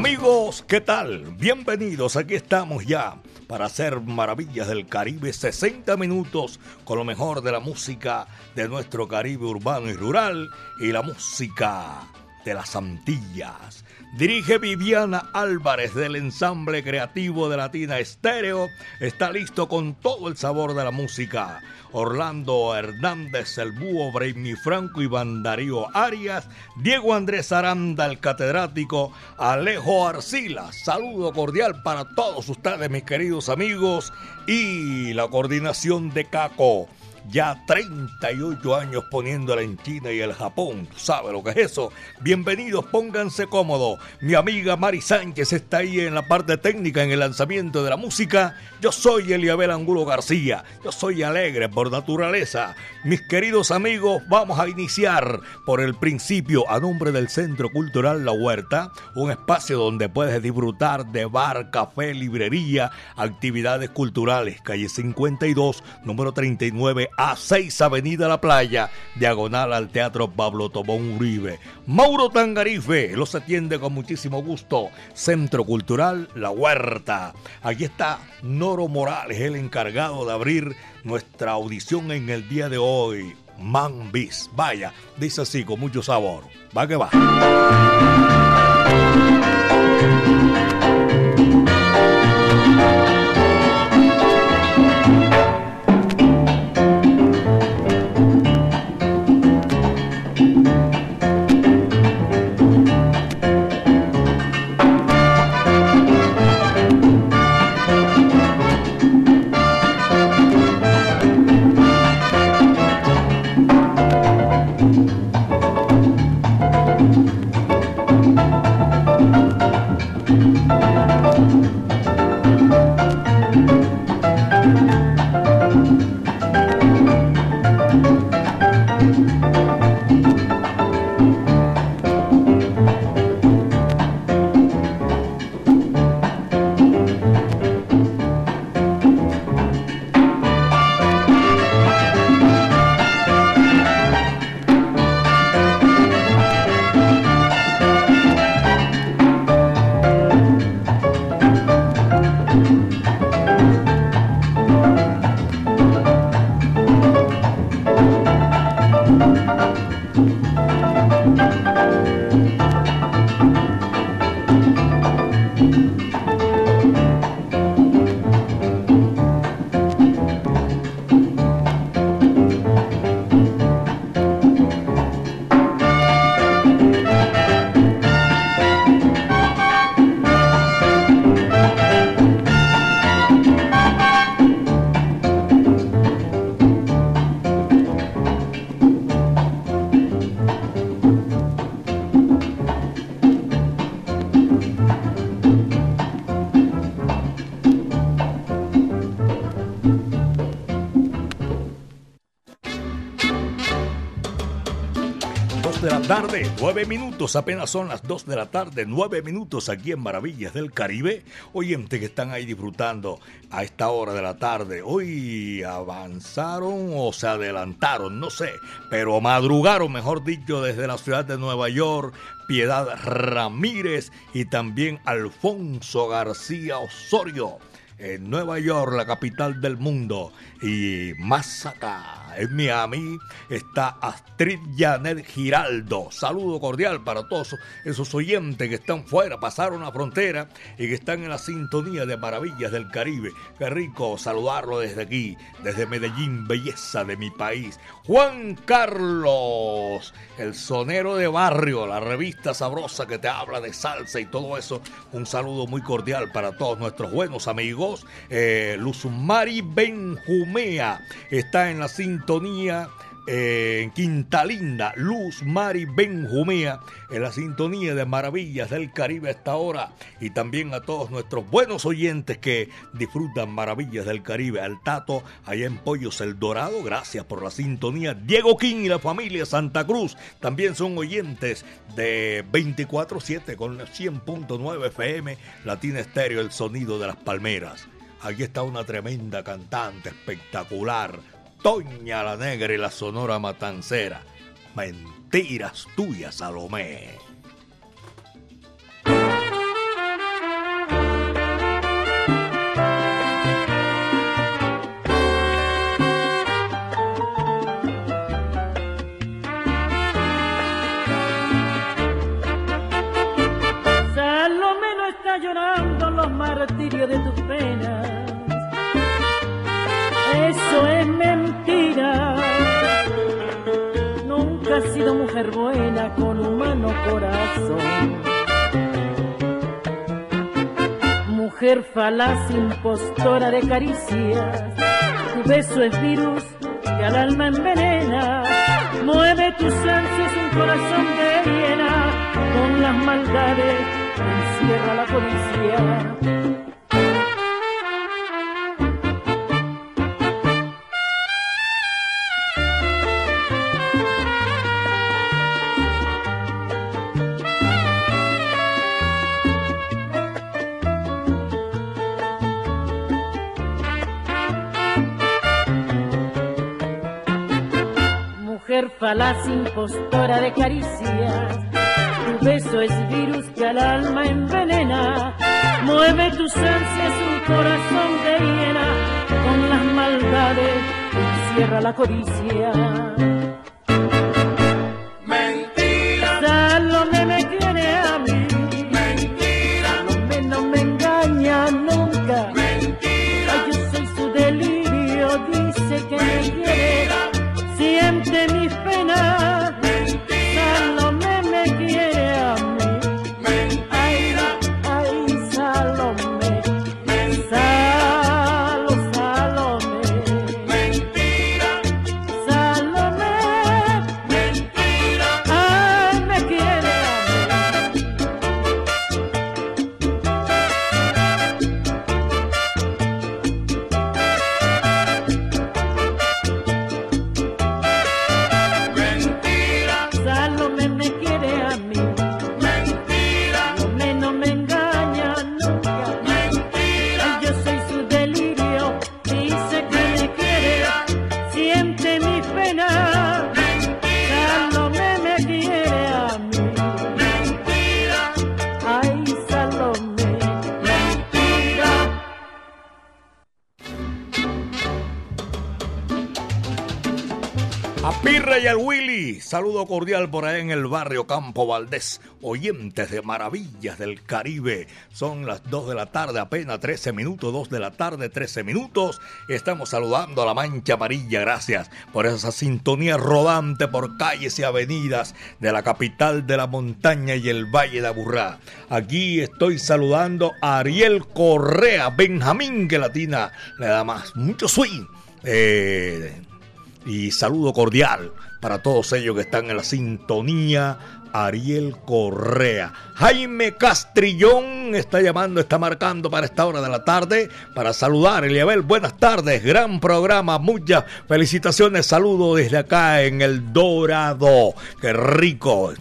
Amigos, ¿qué tal? Bienvenidos, aquí estamos ya para hacer maravillas del Caribe, 60 minutos con lo mejor de la música de nuestro Caribe urbano y rural y la música de las Antillas. Dirige Viviana Álvarez del ensamble creativo de Latina Estéreo. Está listo con todo el sabor de la música. Orlando Hernández, el búho, Braimi Franco, y Darío Arias, Diego Andrés Aranda, el catedrático, Alejo Arcila. Saludo cordial para todos ustedes, mis queridos amigos, y la coordinación de Caco ya 38 años poniéndola en China y el Japón. ¿Sabe lo que es eso? Bienvenidos, pónganse cómodos. Mi amiga Mari Sánchez está ahí en la parte técnica en el lanzamiento de la música. Yo soy Eliabel Angulo García. Yo soy alegre por naturaleza. Mis queridos amigos, vamos a iniciar por el principio a nombre del Centro Cultural La Huerta, un espacio donde puedes disfrutar de bar, café, librería, actividades culturales. Calle 52, número 39 a 6 Avenida La Playa, diagonal al Teatro Pablo Tobón Uribe. Mauro Tangarife los atiende con muchísimo gusto. Centro Cultural La Huerta. Aquí está Noro Morales, el encargado de abrir nuestra audición en el día de hoy. Man Bis. Vaya, dice así con mucho sabor. Va que va. Minutos, apenas son las dos de la tarde, nueve minutos aquí en Maravillas del Caribe. Oyente que están ahí disfrutando a esta hora de la tarde. Hoy avanzaron o se adelantaron, no sé, pero madrugaron, mejor dicho, desde la ciudad de Nueva York. Piedad Ramírez y también Alfonso García Osorio en Nueva York, la capital del mundo. Y más acá, en Miami está Astrid Janet Giraldo. Saludo cordial para todos esos oyentes que están fuera, pasaron la frontera y que están en la sintonía de Maravillas del Caribe. Qué rico saludarlo desde aquí, desde Medellín, belleza de mi país. Juan Carlos, el sonero de barrio, la revista sabrosa que te habla de salsa y todo eso. Un saludo muy cordial para todos nuestros buenos amigos. Eh, Benjumea está en la sintonía eh, en Quinta Linda, Luz Mari Benjumea, en la sintonía de Maravillas del Caribe a esta hora. Y también a todos nuestros buenos oyentes que disfrutan Maravillas del Caribe. Al Tato, allá en Pollos El Dorado, gracias por la sintonía. Diego King y la familia Santa Cruz también son oyentes de 24-7 con 100.9 FM, Latina Estéreo, el sonido de las palmeras. Aquí está una tremenda cantante espectacular, Toña la Negra y la Sonora Matancera. Mentiras tuyas, Salomé. Salomé no está llorando los martirios de tus penas. Es mentira. Nunca has sido mujer buena con humano corazón. Mujer falaz, impostora de caricias. Tu beso es virus que al alma envenena. Mueve tus ansias un corazón de hiena con las maldades encierra la policía. Falaz, impostora de caricias tu beso es virus que al alma envenena. Mueve tus ansias un corazón de hiena. Con las maldades encierra la codicia. Cordial por ahí en el barrio Campo Valdés, oyentes de Maravillas del Caribe. Son las 2 de la tarde, apenas 13 minutos, 2 de la tarde, 13 minutos. Estamos saludando a la Mancha Amarilla, gracias por esa sintonía rodante por calles y avenidas de la capital de la montaña y el Valle de Aburrá. Aquí estoy saludando a Ariel Correa, Benjamín, que latina le da más, mucho swing. Eh, y saludo cordial para todos ellos que están en la sintonía. Ariel Correa. Jaime Castrillón está llamando, está marcando para esta hora de la tarde para saludar. Eliabel, buenas tardes, gran programa, muchas felicitaciones, saludo desde acá en el Dorado. Qué rico,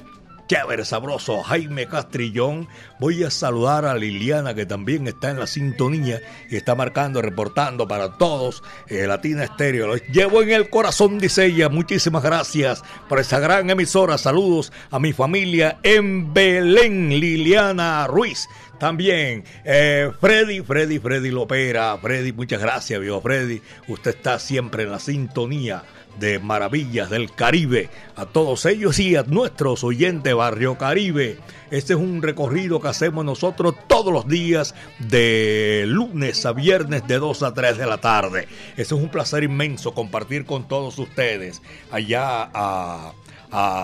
chévere, sabroso, Jaime Castrillón. Voy a saludar a Liliana que también está en la sintonía y está marcando, reportando para todos eh, Latina Estéreo. Los llevo en el corazón, dice ella. Muchísimas gracias por esa gran emisora. Saludos a mi familia en Belén, Liliana Ruiz. También eh, Freddy, Freddy, Freddy Lopera. Freddy, muchas gracias, viejo Freddy. Usted está siempre en la sintonía de Maravillas del Caribe. A todos ellos y a nuestros oyentes Barrio Caribe. Este es un recorrido que hacemos nosotros todos los días de lunes a viernes de 2 a 3 de la tarde. Este es un placer inmenso compartir con todos ustedes allá a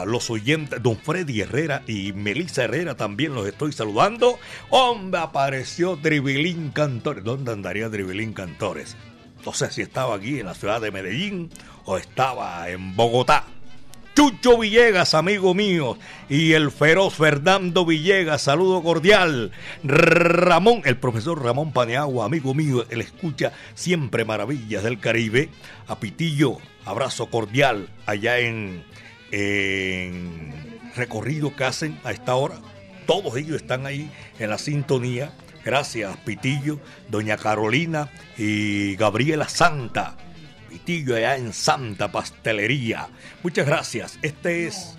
los oyentes, don Freddy Herrera y Melissa Herrera también los estoy saludando. Hombre, apareció Tribilín Cantores. ¿Dónde andaría Tribilín Cantores? No sé si estaba aquí en la ciudad de Medellín o estaba en Bogotá. Chucho Villegas, amigo mío, y el feroz Fernando Villegas, saludo cordial. Ramón, el profesor Ramón Paneagua, amigo mío, él escucha siempre maravillas del Caribe. A Pitillo, abrazo cordial allá en, en recorrido que hacen a esta hora. Todos ellos están ahí en la sintonía. Gracias, Pitillo, Doña Carolina y Gabriela Santa allá en Santa Pastelería. Muchas gracias. Este es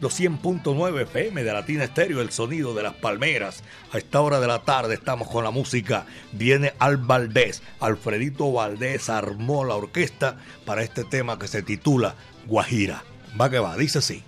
los 100.9 FM de Latina Estéreo, el sonido de las palmeras. A esta hora de la tarde estamos con la música. Viene Al Valdés. Alfredito Valdés armó la orquesta para este tema que se titula Guajira. Va que va, dice así.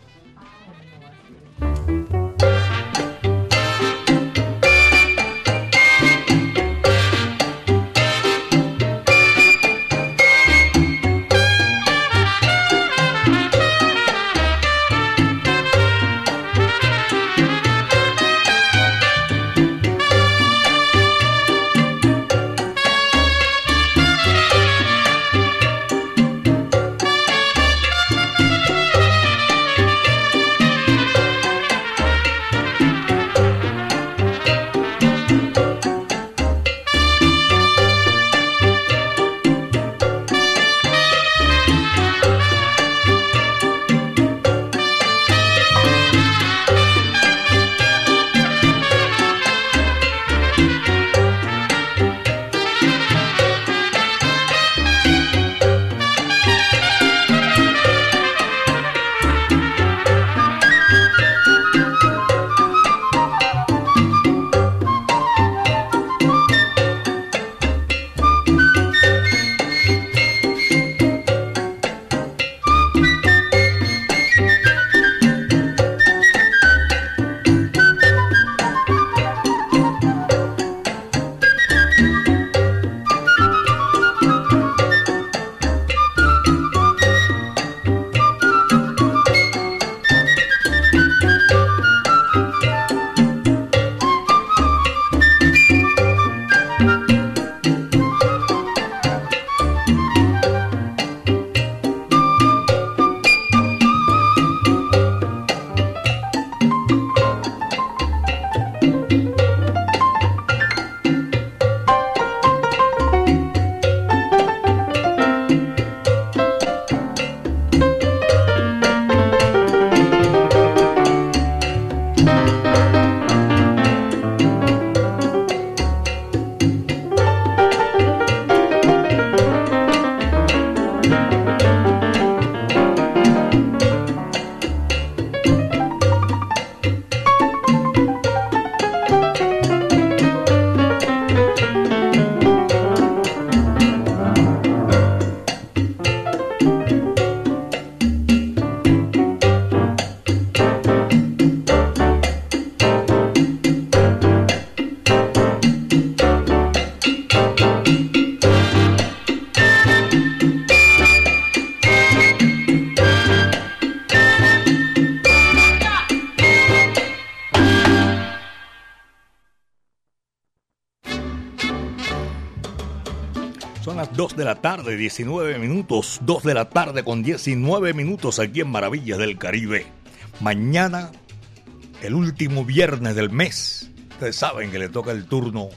La tarde, 19 minutos. 2 de la tarde con 19 minutos aquí en Maravillas del Caribe. Mañana, el último viernes del mes. Ustedes saben que le toca el turno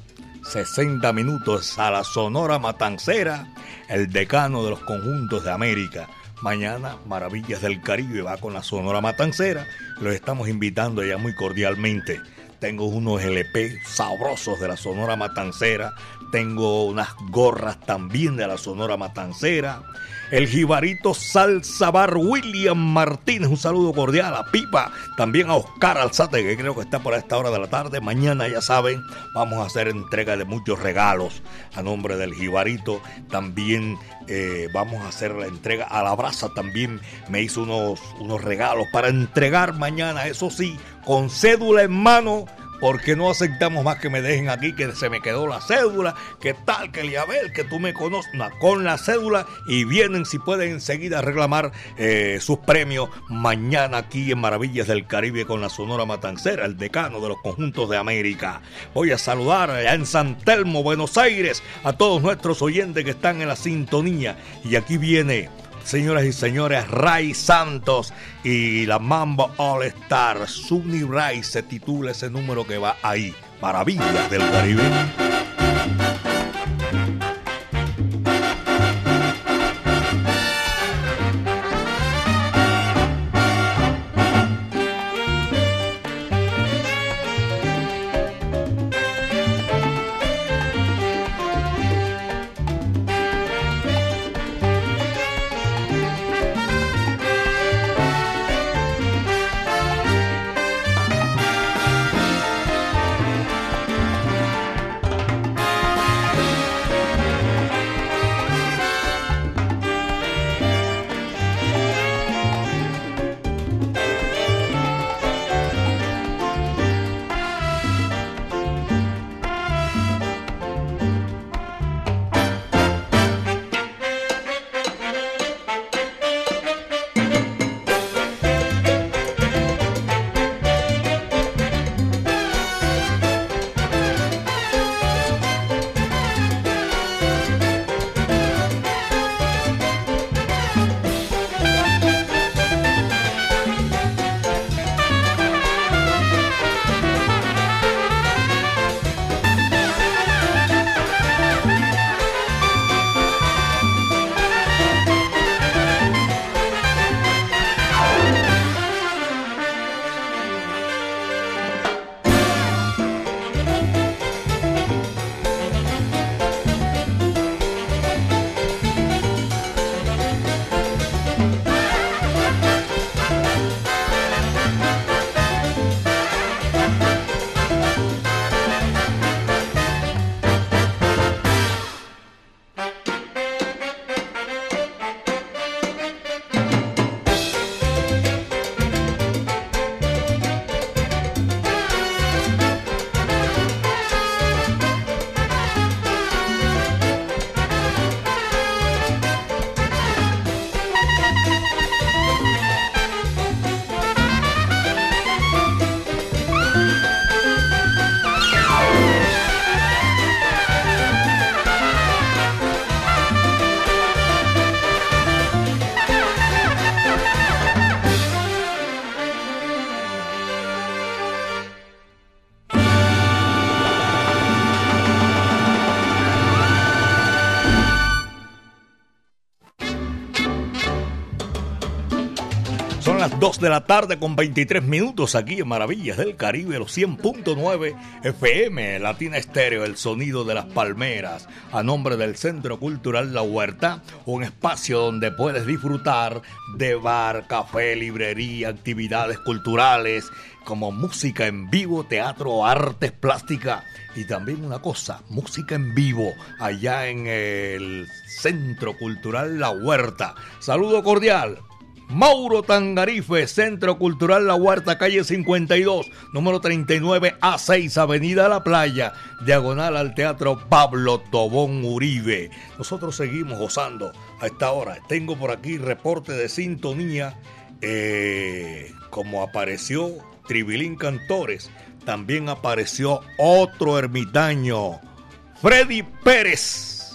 60 minutos a la Sonora Matancera, el decano de los conjuntos de América. Mañana, Maravillas del Caribe va con la Sonora Matancera. Los estamos invitando ya muy cordialmente. Tengo unos LP sabrosos de la Sonora Matancera tengo unas gorras también de la Sonora Matancera. El jibarito Salsa Bar William Martínez, un saludo cordial a Pipa, también a Oscar Alzate, que creo que está por esta hora de la tarde. Mañana, ya saben, vamos a hacer entrega de muchos regalos a nombre del jibarito. También eh, vamos a hacer la entrega a la brasa, también. Me hizo unos, unos regalos para entregar mañana, eso sí, con cédula en mano porque no aceptamos más que me dejen aquí, que se me quedó la cédula, que tal, que Liabel, que tú me conoces, no, con la cédula y vienen si pueden enseguida reclamar eh, sus premios mañana aquí en Maravillas del Caribe con la Sonora Matancera, el decano de los conjuntos de América. Voy a saludar allá en San Telmo, Buenos Aires, a todos nuestros oyentes que están en la sintonía. Y aquí viene señoras y señores, Ray Santos y la Mambo All Star. Sunny Ray se titula ese número que va ahí. Maravillas del Caribe. 2 de la tarde con 23 minutos aquí en Maravillas del Caribe, los 100.9 FM, Latina Estéreo, el sonido de las palmeras, a nombre del Centro Cultural La Huerta, un espacio donde puedes disfrutar de bar, café, librería, actividades culturales como música en vivo, teatro, artes plásticas y también una cosa, música en vivo allá en el Centro Cultural La Huerta. Saludo cordial Mauro Tangarife, Centro Cultural La Huerta, calle 52, número 39 A6, Avenida La Playa, diagonal al Teatro Pablo Tobón Uribe. Nosotros seguimos gozando a esta hora. Tengo por aquí reporte de sintonía, eh, como apareció Tribilín Cantores, también apareció otro ermitaño, Freddy Pérez,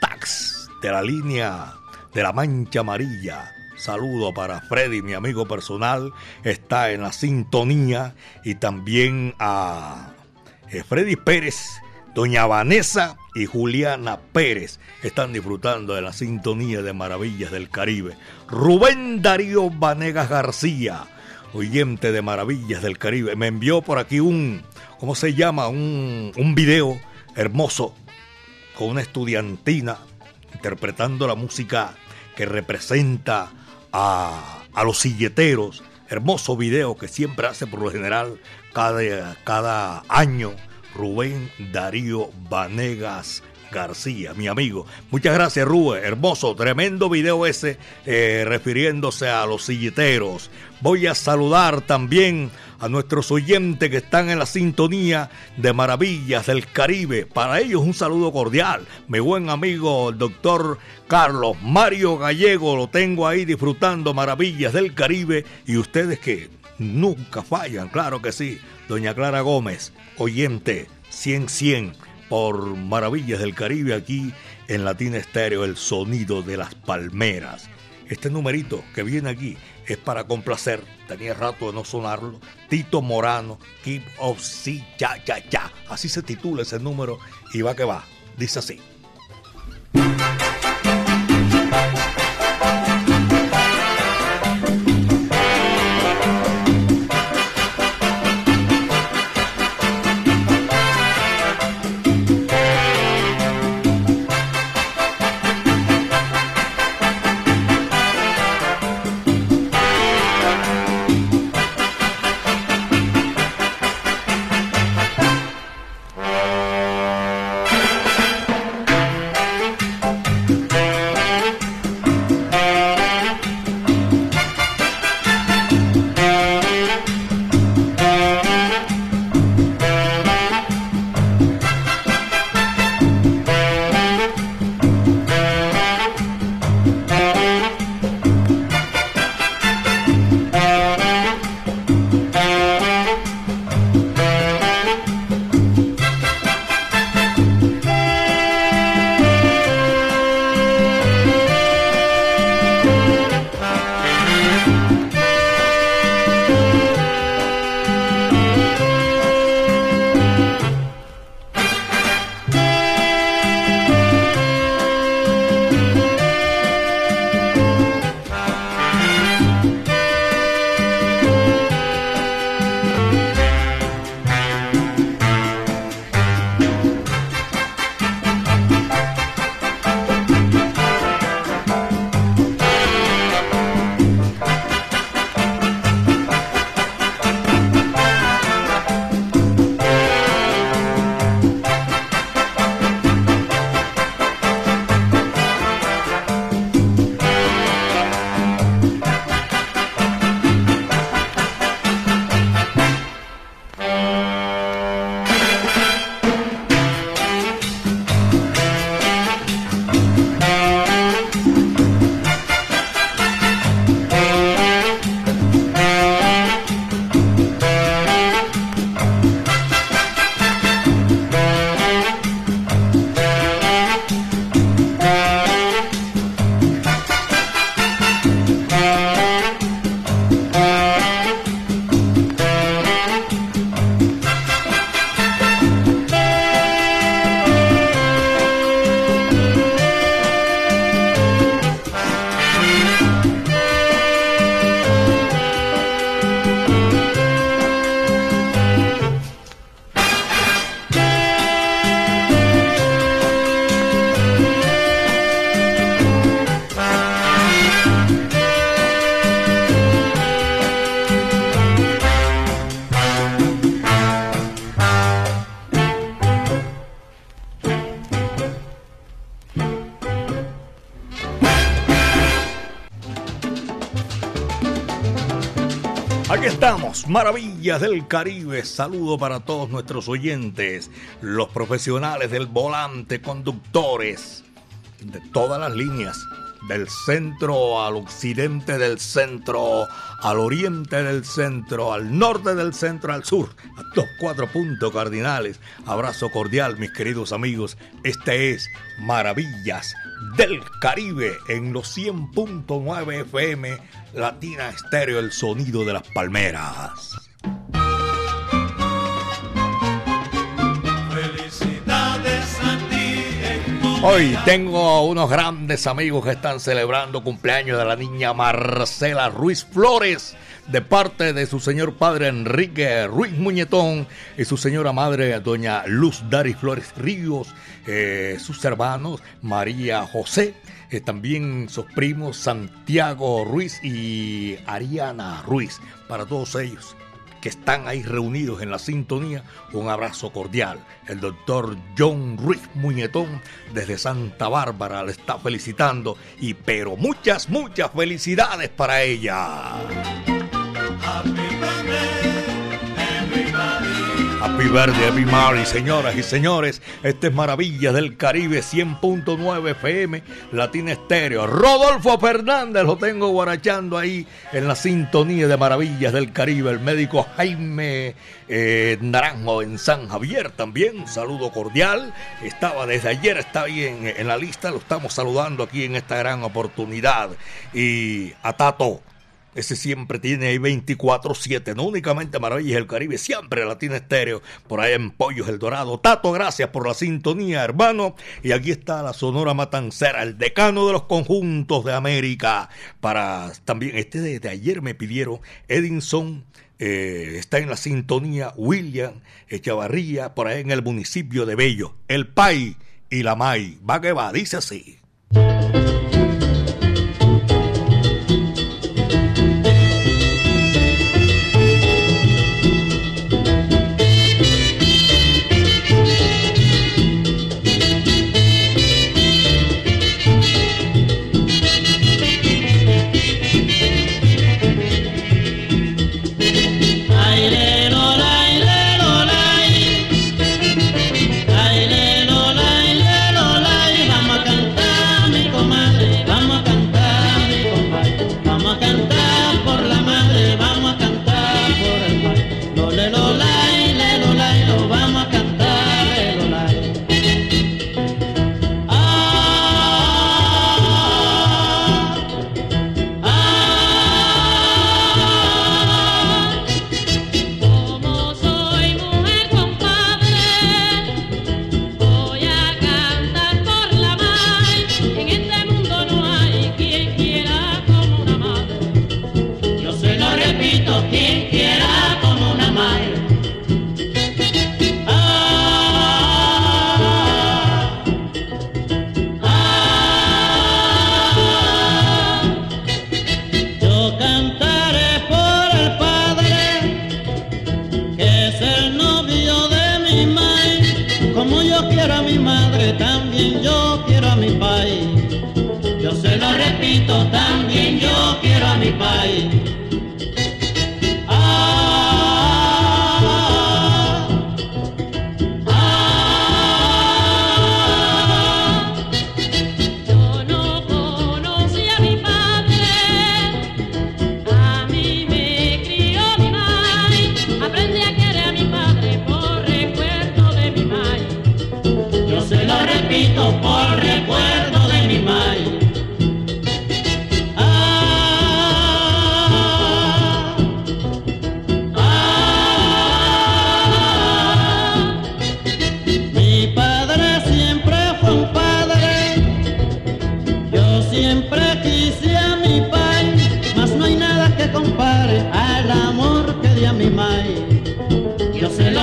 tax de la línea de la Mancha Amarilla. Saludo para Freddy, mi amigo personal, está en la sintonía y también a eh, Freddy Pérez, doña Vanessa y Juliana Pérez están disfrutando de la sintonía de Maravillas del Caribe. Rubén Darío Vanegas García, oyente de Maravillas del Caribe, me envió por aquí un, ¿cómo se llama? Un, un video hermoso con una estudiantina interpretando la música que representa a, a los silleteros. Hermoso video que siempre hace por lo general cada, cada año Rubén Darío Vanegas García, mi amigo. Muchas gracias, Rubén. Hermoso, tremendo video ese eh, refiriéndose a los silleteros. Voy a saludar también a nuestros oyentes que están en la sintonía de Maravillas del Caribe. Para ellos un saludo cordial. Mi buen amigo, el doctor Carlos Mario Gallego, lo tengo ahí disfrutando Maravillas del Caribe. Y ustedes que nunca fallan, claro que sí. Doña Clara Gómez, oyente 100-100 por Maravillas del Caribe aquí en Latina Estéreo, el sonido de las palmeras. Este numerito que viene aquí es para complacer, tenía rato de no sonarlo, Tito Morano, Keep of Si Cha Cha Cha. Así se titula ese número y va que va. Dice así. Maravillas del Caribe. Saludo para todos nuestros oyentes, los profesionales del volante, conductores de todas las líneas, del centro al occidente del centro, al oriente del centro, al norte del centro, al sur, a los cuatro puntos cardinales. Abrazo cordial, mis queridos amigos. Este es Maravillas del Caribe en los 100.9 FM Latina Estéreo, el sonido de las palmeras. Hoy tengo unos grandes amigos que están celebrando cumpleaños de la niña Marcela Ruiz Flores de parte de su señor padre Enrique Ruiz Muñetón y su señora madre doña Luz Dari Flores Ríos, eh, sus hermanos María José, eh, también sus primos Santiago Ruiz y Ariana Ruiz. Para todos ellos, que están ahí reunidos en la sintonía, un abrazo cordial. El doctor John Ruiz Muñetón desde Santa Bárbara le está felicitando y pero muchas, muchas felicidades para ella. Birthday, Happy Mary, señoras y señores. Este es Maravillas del Caribe 100.9 FM, Latina Estéreo. Rodolfo Fernández lo tengo guarachando ahí en la sintonía de Maravillas del Caribe. El médico Jaime eh, Naranjo en San Javier también. Un saludo cordial. Estaba desde ayer, está ahí en, en la lista. Lo estamos saludando aquí en esta gran oportunidad. Y a Tato ese siempre tiene ahí 24-7, no únicamente Maravillas del Caribe, siempre Latina Estéreo, por ahí en Pollos El Dorado. Tato, gracias por la sintonía, hermano. Y aquí está la Sonora Matancera, el decano de los conjuntos de América. Para también, este desde ayer me pidieron Edinson. Eh, está en la sintonía William Echavarría, por ahí en el municipio de Bello. El Pai y la Mai. Va que va, dice así.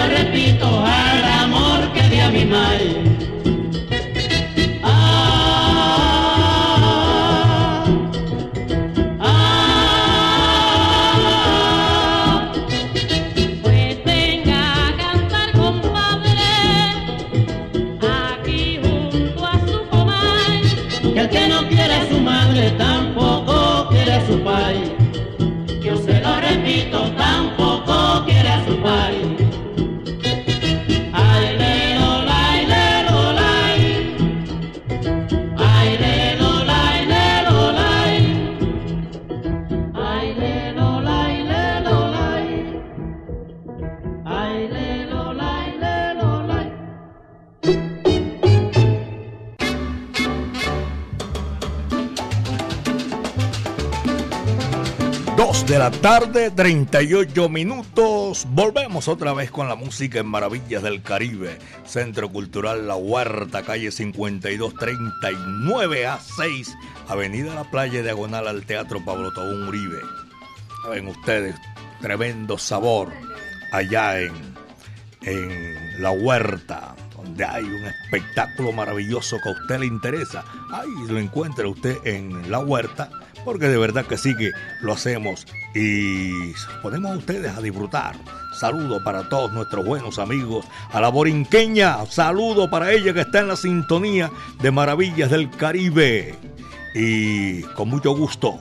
repito. Tarde, 38 minutos. Volvemos otra vez con la música en Maravillas del Caribe. Centro Cultural La Huerta, calle 5239 a 6, Avenida La Playa, diagonal al Teatro Pablo Tobón Uribe. Ven ustedes, tremendo sabor allá en, en La Huerta, donde hay un espectáculo maravilloso que a usted le interesa. Ahí lo encuentra usted en La Huerta porque de verdad que sí que lo hacemos y ponemos a ustedes a disfrutar. Saludo para todos nuestros buenos amigos. A la borinqueña, saludo para ella que está en la sintonía de Maravillas del Caribe. Y con mucho gusto,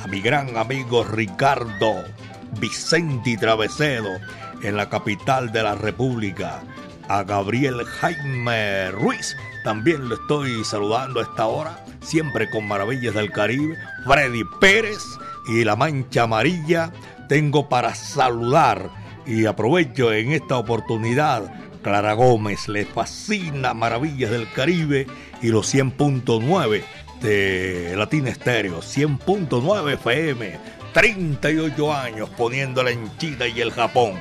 a mi gran amigo Ricardo Vicente Travesedo en la capital de la República. A Gabriel Jaime Ruiz, también lo estoy saludando a esta hora, siempre con Maravillas del Caribe. Freddy Pérez y la Mancha Amarilla. Tengo para saludar y aprovecho en esta oportunidad. Clara Gómez le fascina Maravillas del Caribe y los 100.9 de Latina Estéreo, 100.9 FM, 38 años poniéndola en China y el Japón.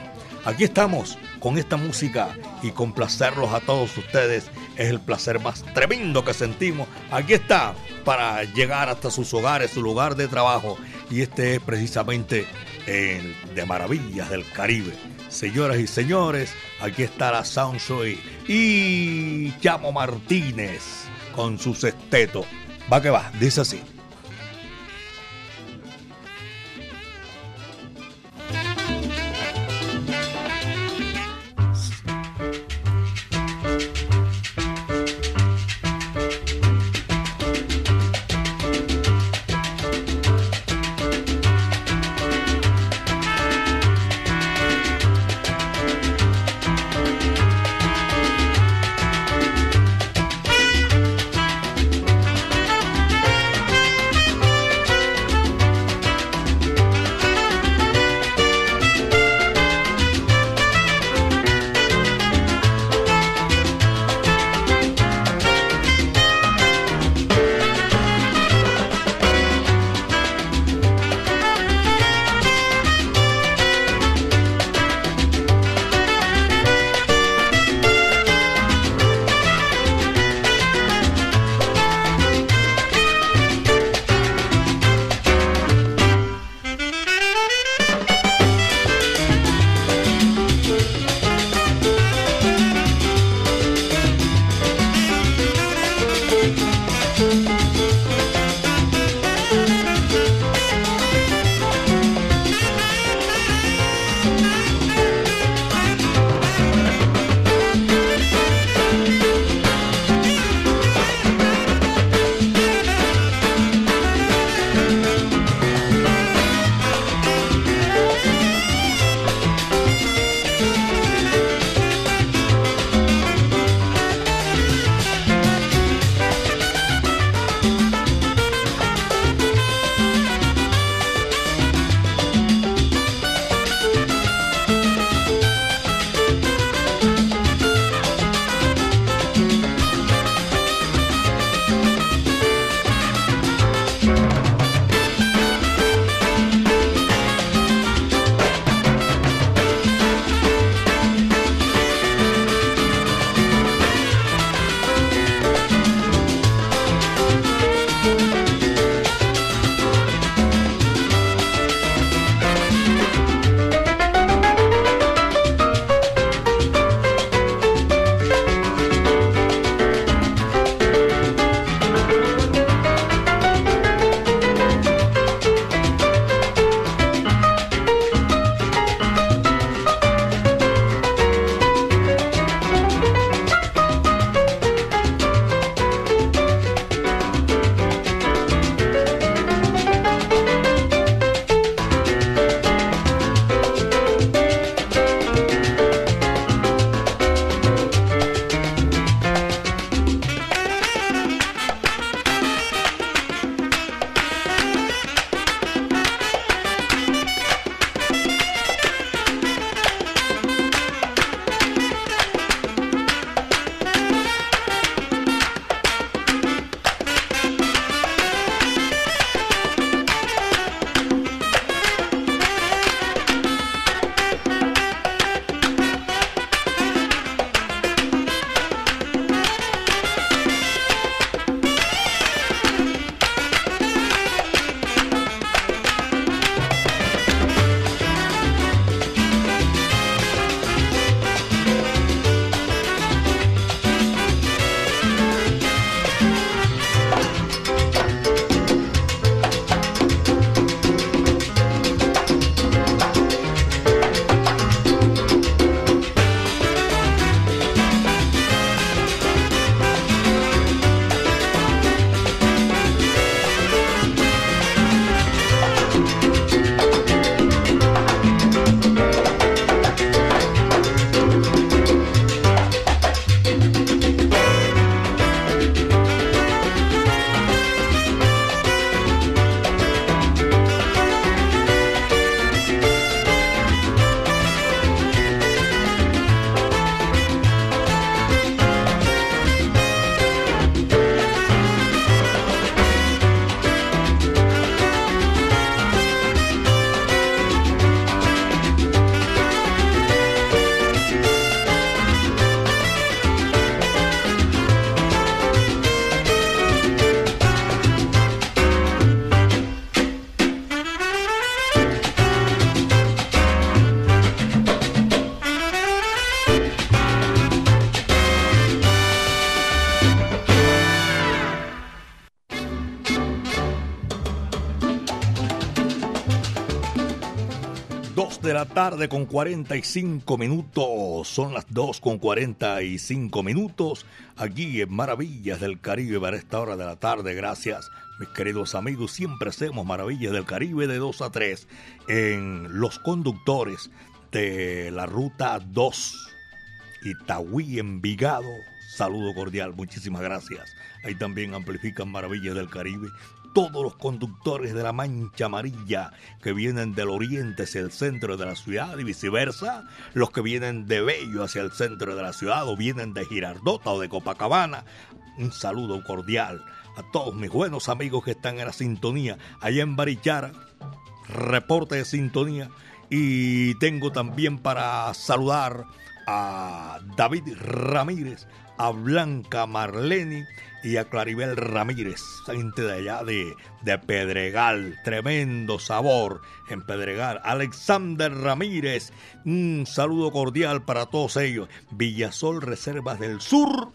Aquí estamos con esta música y complacerlos a todos ustedes es el placer más tremendo que sentimos. Aquí está para llegar hasta sus hogares, su lugar de trabajo y este es precisamente el de Maravillas del Caribe. Señoras y señores, aquí está la Soundsoy y Chamo Martínez con su sexteto. Va que va, dice así. Tarde con 45 minutos. Son las 2 con 45 minutos aquí en Maravillas del Caribe para esta hora de la tarde. Gracias, mis queridos amigos. Siempre hacemos Maravillas del Caribe de 2 a 3 en los conductores de la ruta 2 Itagüí Envigado. Saludo cordial, muchísimas gracias. Ahí también amplifican Maravillas del Caribe todos los conductores de la Mancha Amarilla que vienen del oriente hacia el centro de la ciudad y viceversa, los que vienen de Bello hacia el centro de la ciudad o vienen de Girardota o de Copacabana. Un saludo cordial a todos mis buenos amigos que están en la sintonía allá en Barichara. Reporte de sintonía. Y tengo también para saludar a David Ramírez, a Blanca Marleni y a Claribel Ramírez, gente de allá de, de Pedregal, tremendo sabor en Pedregal. Alexander Ramírez, un saludo cordial para todos ellos. Villasol Reservas del Sur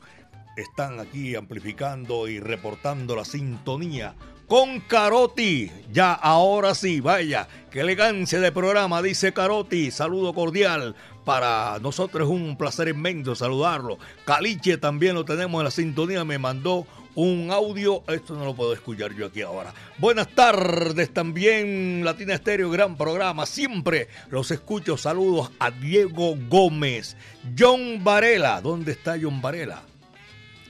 están aquí amplificando y reportando la sintonía con Caroti. Ya ahora sí, vaya, qué elegancia de programa, dice Caroti. Saludo cordial. Para nosotros es un placer inmenso saludarlo. Caliche también lo tenemos en la sintonía, me mandó un audio. Esto no lo puedo escuchar yo aquí ahora. Buenas tardes también, Latina Estéreo, gran programa. Siempre los escucho. Saludos a Diego Gómez, John Varela. ¿Dónde está John Varela?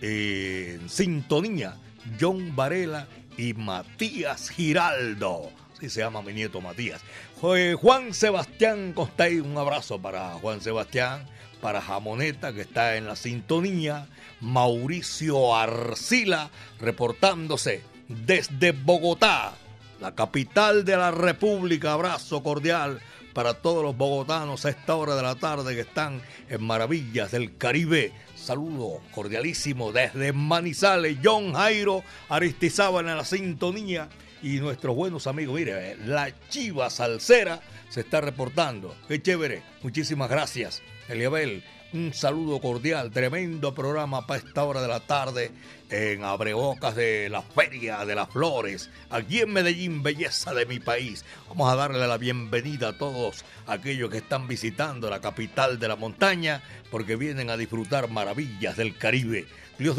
en sintonía, John Varela y Matías Giraldo. Así se llama mi nieto Matías. Juan Sebastián Costay, un abrazo para Juan Sebastián, para Jamoneta que está en la sintonía, Mauricio Arcila reportándose desde Bogotá, la capital de la República. Abrazo cordial para todos los bogotanos a esta hora de la tarde que están en Maravillas del Caribe. Saludo cordialísimo desde Manizales, John Jairo Aristizábal en la sintonía y nuestros buenos amigos. Mire, la Chiva Salsera se está reportando. Qué chévere. Muchísimas gracias, Eliabel. Un saludo cordial, tremendo programa para esta hora de la tarde en Abrebocas de la Feria de las Flores, aquí en Medellín, belleza de mi país. Vamos a darle la bienvenida a todos aquellos que están visitando la capital de la montaña porque vienen a disfrutar maravillas del Caribe. Dios,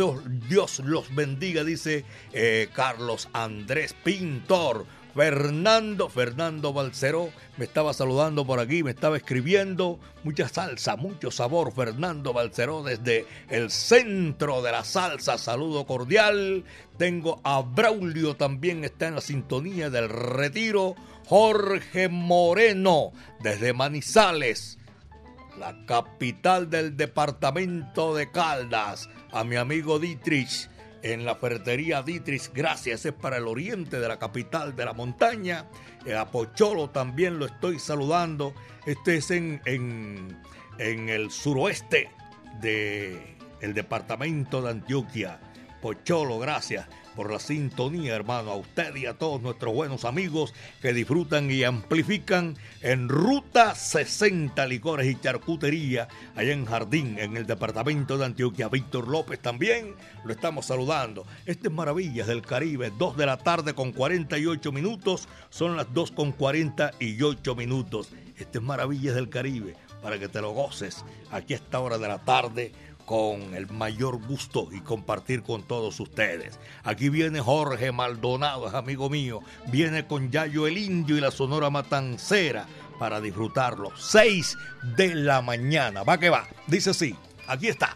Dios, los bendiga, dice eh, Carlos Andrés Pintor. Fernando, Fernando Balceró, me estaba saludando por aquí, me estaba escribiendo. Mucha salsa, mucho sabor. Fernando Balceró desde el centro de la salsa. Saludo cordial. Tengo a Braulio también, está en la sintonía del retiro. Jorge Moreno desde Manizales, la capital del departamento de Caldas. A mi amigo Dietrich en la ferretería Ditris, gracias, es para el oriente de la capital de la montaña. Eh, a Pocholo también lo estoy saludando. Este es en, en, en el suroeste del el departamento de Antioquia. Pocholo, gracias por la sintonía, hermano, a usted y a todos nuestros buenos amigos que disfrutan y amplifican en Ruta 60 Licores y Charcutería, allá en Jardín, en el departamento de Antioquia. Víctor López también lo estamos saludando. Este es Maravillas del Caribe, 2 de la tarde con 48 minutos, son las 2 con 48 minutos. Este es Maravillas del Caribe, para que te lo goces aquí a esta hora de la tarde con el mayor gusto y compartir con todos ustedes. Aquí viene Jorge Maldonado, amigo mío. Viene con Yayo el Indio y la Sonora Matancera para disfrutarlo. 6 de la mañana. Va que va. Dice así. Aquí está.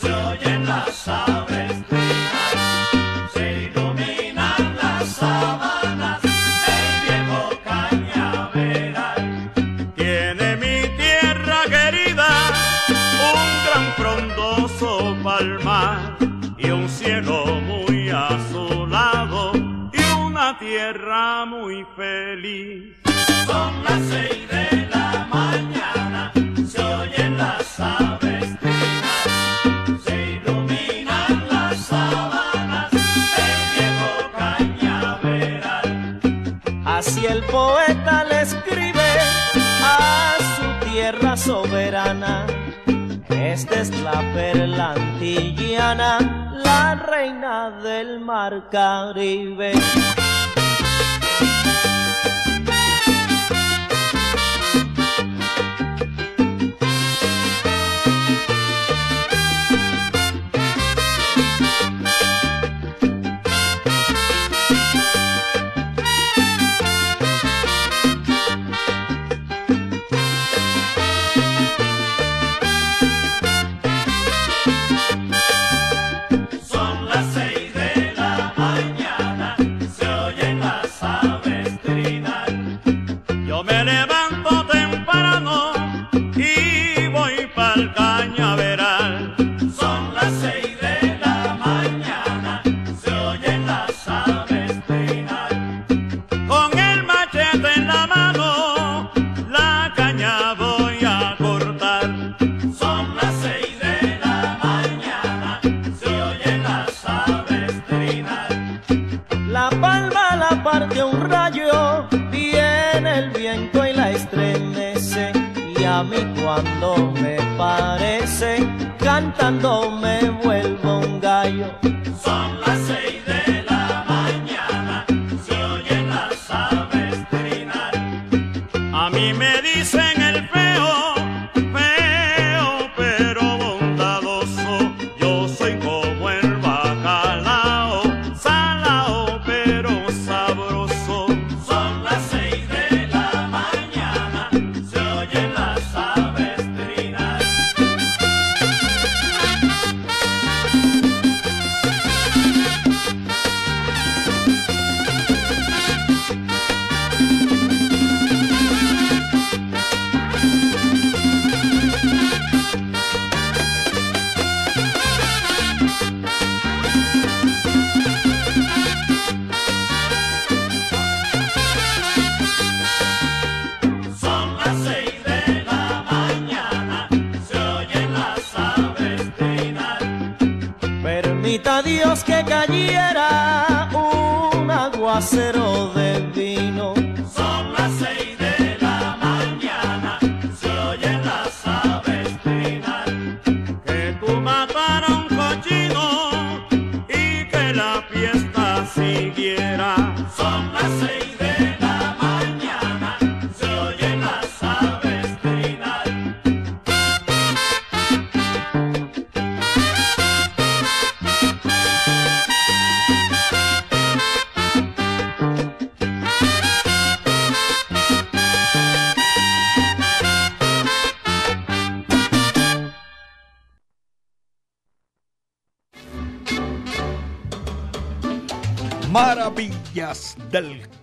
se oyen las aves perla antillana, la reina del mar Caribe. Dios que cayera un aguacero de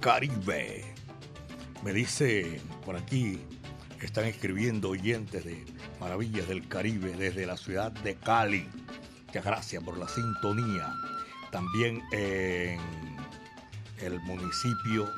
Caribe. Me dice por aquí, están escribiendo oyentes de Maravillas del Caribe desde la ciudad de Cali. Muchas gracias por la sintonía. También en el municipio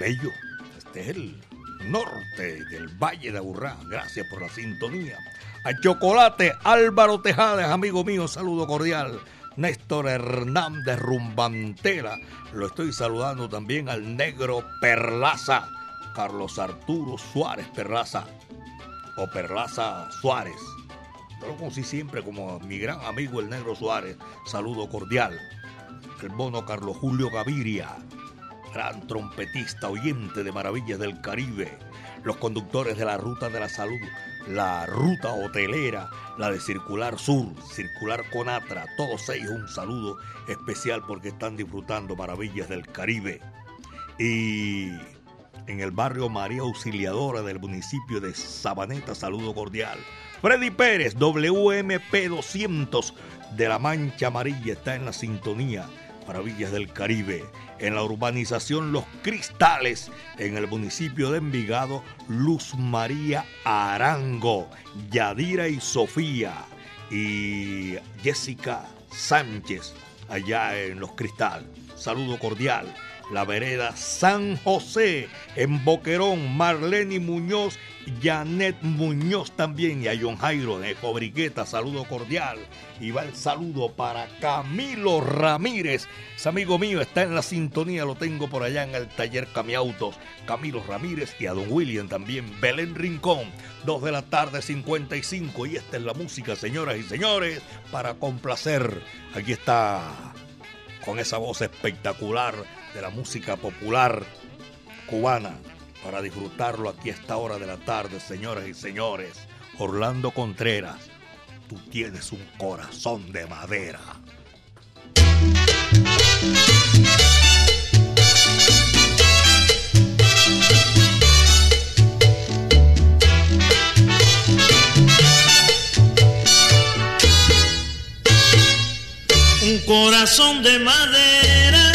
Bello. Este es el norte del Valle de Aburrá. Gracias por la sintonía. A Chocolate Álvaro Tejades, amigo mío, saludo cordial. Néstor Hernández Rumbantera, lo estoy saludando también al negro Perlaza, Carlos Arturo Suárez Perlaza, o Perlaza Suárez. Yo lo conocí siempre como mi gran amigo el negro Suárez, saludo cordial. El mono Carlos Julio Gaviria, gran trompetista, oyente de Maravillas del Caribe, los conductores de la Ruta de la Salud, la Ruta Hotelera, la de Circular Sur, Circular Conatra, todos ellos un saludo especial porque están disfrutando Maravillas del Caribe. Y en el barrio María Auxiliadora del municipio de Sabaneta. Saludo cordial. Freddy Pérez, WMP 200 de la Mancha Amarilla, está en la sintonía. Maravillas del Caribe. En la urbanización Los Cristales, en el municipio de Envigado, Luz María Arango, Yadira y Sofía y Jessica Sánchez, allá en Los Cristales. Saludo cordial la vereda San José, en Boquerón, Marlene Muñoz, Janet Muñoz también y a John Jairo de Cobriqueta, saludo cordial. Y va el saludo para Camilo Ramírez, es amigo mío, está en la sintonía, lo tengo por allá en el taller Camiautos. Camilo Ramírez y a Don William también, Belén Rincón, 2 de la tarde 55 y esta es la música, señoras y señores, para complacer. Aquí está con esa voz espectacular de la música popular cubana para disfrutarlo aquí a esta hora de la tarde, señoras y señores. Orlando Contreras, tú tienes un corazón de madera. Un corazón de madera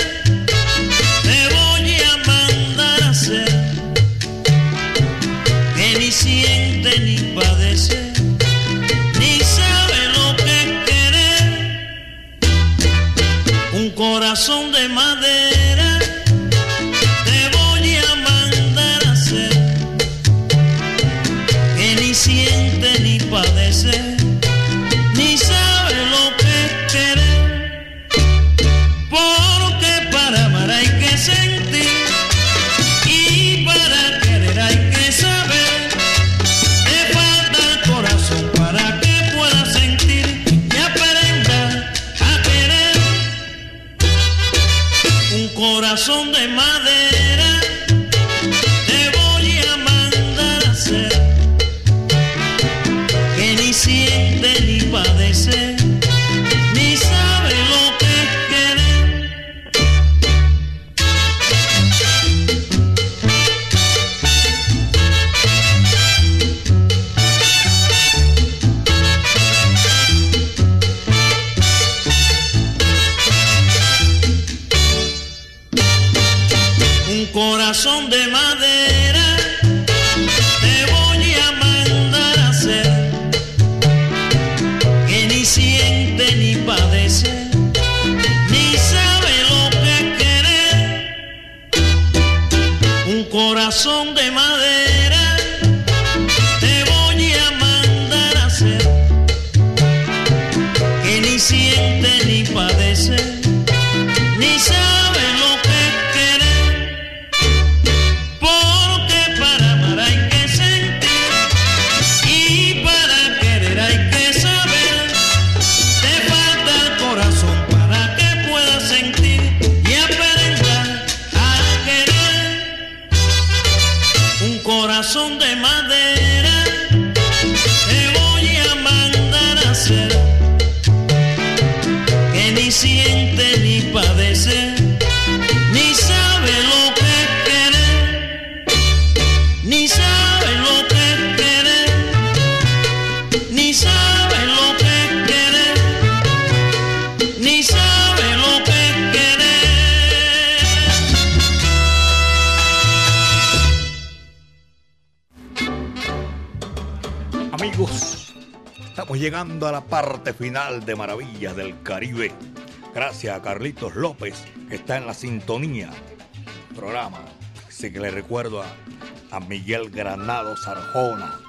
parte final de Maravillas del Caribe. Gracias a Carlitos López, que está en la sintonía programa. Así que le recuerdo a, Miguel Granado Sarjona.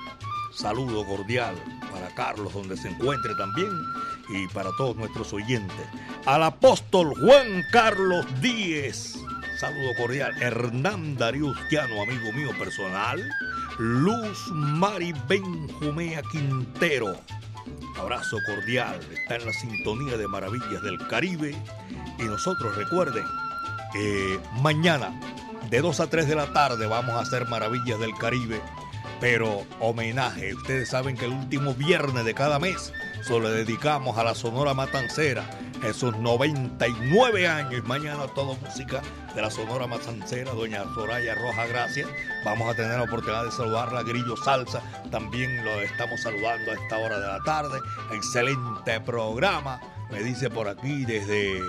Saludo cordial para Carlos, donde se encuentre también, y para todos nuestros oyentes. Al apóstol Juan Carlos Díez. Saludo cordial. Hernán Ustiano, amigo mío personal. Luz Mari Benjumea Quintero. Abrazo cordial. Está en la sintonía de Maravillas del Caribe. Y nosotros recuerden que mañana de 2 a 3 de la tarde vamos a hacer Maravillas del Caribe. Pero homenaje. Ustedes saben que el último viernes de cada mes le dedicamos a la Sonora Matancera. En sus 99 años. Mañana todo música de la Sonora Mazancera, doña Soraya Roja, gracias. Vamos a tener la oportunidad de saludarla, Grillo Salsa, también lo estamos saludando a esta hora de la tarde. Excelente programa, me dice por aquí desde...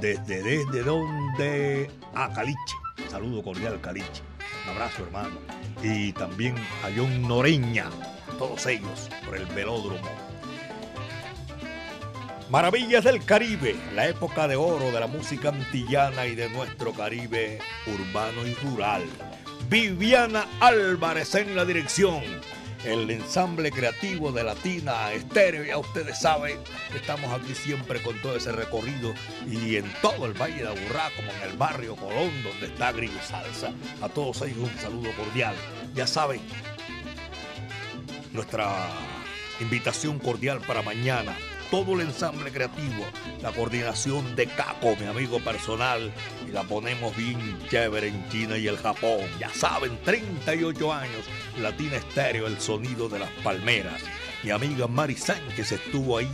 Desde, desde donde... A Caliche. Saludo cordial, Caliche. Un abrazo, hermano. Y también a John Noreña, todos ellos, por el velódromo Maravillas del Caribe, la época de oro de la música antillana y de nuestro Caribe urbano y rural. Viviana Álvarez en la dirección. El ensamble creativo de Latina Estéreo, ya ustedes saben, estamos aquí siempre con todo ese recorrido y en todo el Valle de Aburrá, como en el barrio Colón, donde está Grillo Salsa. A todos ellos un saludo cordial. Ya saben, nuestra invitación cordial para mañana, todo el ensamble creativo, la coordinación de Caco, mi amigo personal, y la ponemos bien chévere en China y el Japón. Ya saben, 38 años, Latina Estéreo, el sonido de las palmeras. Mi amiga Mari Sánchez estuvo ahí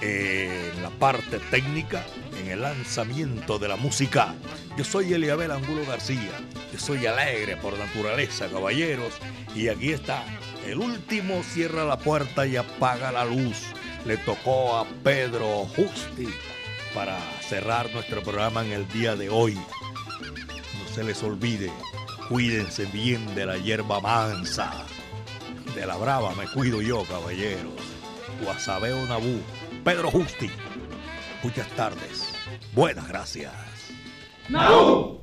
eh, en la parte técnica, en el lanzamiento de la música. Yo soy Eliabel Angulo García, yo soy alegre por naturaleza, caballeros, y aquí está, el último cierra la puerta y apaga la luz le tocó a Pedro Justi para cerrar nuestro programa en el día de hoy. No se les olvide, cuídense bien de la hierba mansa. De la brava me cuido yo, caballeros. Guasabeo Nabú, Pedro Justi. Muchas tardes. Buenas gracias. ¡Nabú!